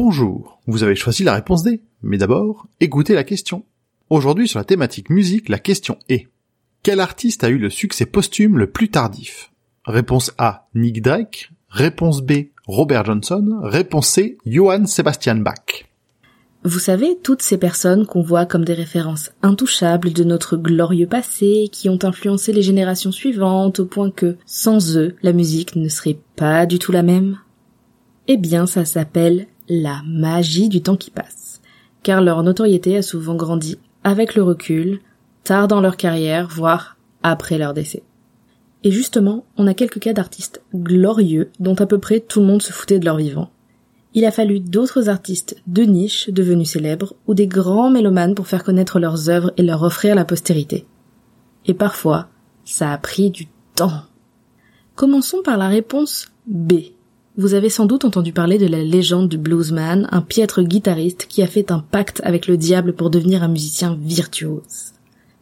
Bonjour, vous avez choisi la réponse D, mais d'abord, écoutez la question. Aujourd'hui sur la thématique musique, la question est Quel artiste a eu le succès posthume le plus tardif? Réponse A, Nick Drake. Réponse B, Robert Johnson. Réponse C, Johann Sebastian Bach. Vous savez, toutes ces personnes qu'on voit comme des références intouchables de notre glorieux passé, qui ont influencé les générations suivantes au point que, sans eux, la musique ne serait pas du tout la même Eh bien, ça s'appelle la magie du temps qui passe, car leur notoriété a souvent grandi avec le recul, tard dans leur carrière, voire après leur décès. Et justement, on a quelques cas d'artistes glorieux dont à peu près tout le monde se foutait de leur vivant. Il a fallu d'autres artistes de niche devenus célèbres ou des grands mélomanes pour faire connaître leurs œuvres et leur offrir la postérité. Et parfois, ça a pris du temps. Commençons par la réponse B. Vous avez sans doute entendu parler de la légende du bluesman, un piètre guitariste qui a fait un pacte avec le diable pour devenir un musicien virtuose.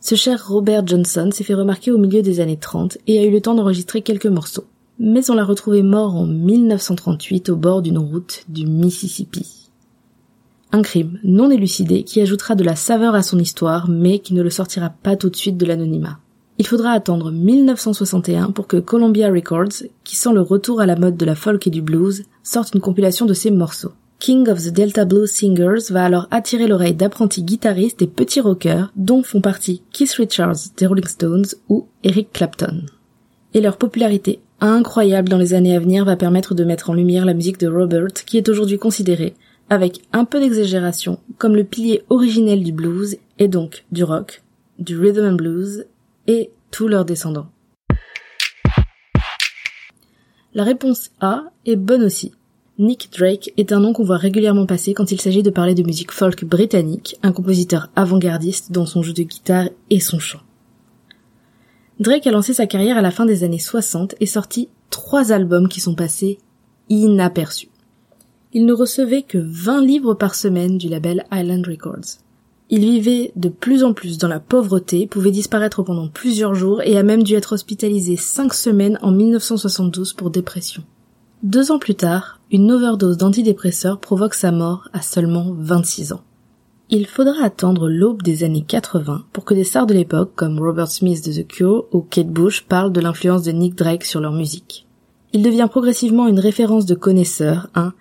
Ce cher Robert Johnson s'est fait remarquer au milieu des années 30 et a eu le temps d'enregistrer quelques morceaux. Mais on l'a retrouvé mort en 1938 au bord d'une route du Mississippi. Un crime non élucidé qui ajoutera de la saveur à son histoire mais qui ne le sortira pas tout de suite de l'anonymat. Il faudra attendre 1961 pour que Columbia Records, qui sent le retour à la mode de la folk et du blues, sorte une compilation de ses morceaux. King of the Delta Blues Singers va alors attirer l'oreille d'apprentis guitaristes et petits rockers, dont font partie Keith Richards des Rolling Stones ou Eric Clapton. Et leur popularité incroyable dans les années à venir va permettre de mettre en lumière la musique de Robert, qui est aujourd'hui considérée, avec un peu d'exagération, comme le pilier originel du blues, et donc du rock, du rhythm and blues et tous leurs descendants. La réponse A est bonne aussi. Nick Drake est un nom qu'on voit régulièrement passer quand il s'agit de parler de musique folk britannique, un compositeur avant-gardiste dans son jeu de guitare et son chant. Drake a lancé sa carrière à la fin des années 60 et sorti trois albums qui sont passés inaperçus. Il ne recevait que 20 livres par semaine du label Island Records. Il vivait de plus en plus dans la pauvreté, pouvait disparaître pendant plusieurs jours et a même dû être hospitalisé cinq semaines en 1972 pour dépression. Deux ans plus tard, une overdose d'antidépresseurs provoque sa mort à seulement 26 ans. Il faudra attendre l'aube des années 80 pour que des stars de l'époque comme Robert Smith de The Cure ou Kate Bush parlent de l'influence de Nick Drake sur leur musique. Il devient progressivement une référence de connaisseur, un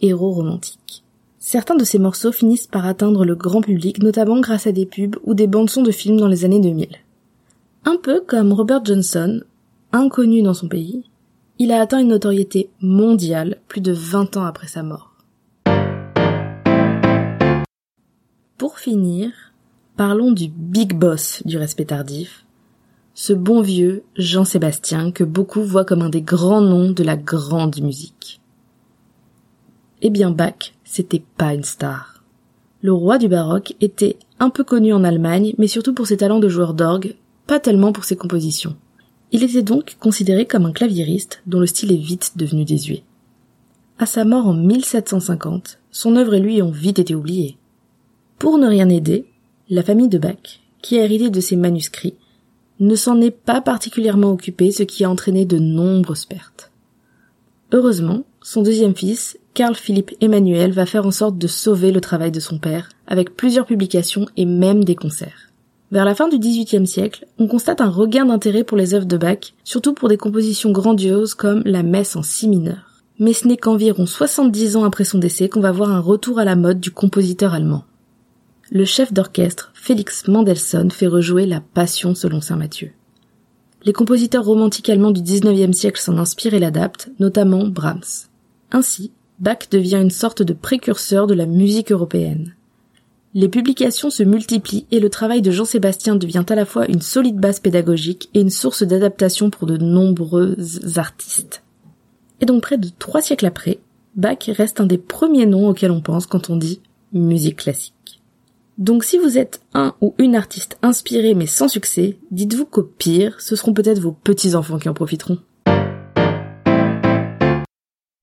héros romantique. Certains de ces morceaux finissent par atteindre le grand public, notamment grâce à des pubs ou des bandes-sons de films dans les années 2000. Un peu comme Robert Johnson, inconnu dans son pays, il a atteint une notoriété mondiale plus de 20 ans après sa mort. Pour finir, parlons du big boss du respect tardif, ce bon vieux Jean-Sébastien que beaucoup voient comme un des grands noms de la grande musique. Eh bien Bach, c'était pas une star. Le roi du baroque était un peu connu en Allemagne, mais surtout pour ses talents de joueur d'orgue, pas tellement pour ses compositions. Il était donc considéré comme un claviériste dont le style est vite devenu désuet. À sa mort en 1750, son œuvre et lui ont vite été oubliés. Pour ne rien aider, la famille de Bach, qui a hérité de ses manuscrits, ne s'en est pas particulièrement occupée, ce qui a entraîné de nombreuses pertes. Heureusement, son deuxième fils, Carl Philippe Emmanuel, va faire en sorte de sauver le travail de son père, avec plusieurs publications et même des concerts. Vers la fin du XVIIIe siècle, on constate un regain d'intérêt pour les œuvres de Bach, surtout pour des compositions grandioses comme la messe en si mineur. Mais ce n'est qu'environ 70 ans après son décès qu'on va voir un retour à la mode du compositeur allemand. Le chef d'orchestre, Félix Mendelssohn, fait rejouer la Passion selon saint Matthieu. Les compositeurs romantiques allemands du XIXe siècle s'en inspirent et l'adaptent, notamment Brahms. Ainsi, Bach devient une sorte de précurseur de la musique européenne. Les publications se multiplient et le travail de Jean-Sébastien devient à la fois une solide base pédagogique et une source d'adaptation pour de nombreux artistes. Et donc près de trois siècles après, Bach reste un des premiers noms auxquels on pense quand on dit musique classique. Donc si vous êtes un ou une artiste inspiré mais sans succès, dites-vous qu'au pire, ce seront peut-être vos petits-enfants qui en profiteront.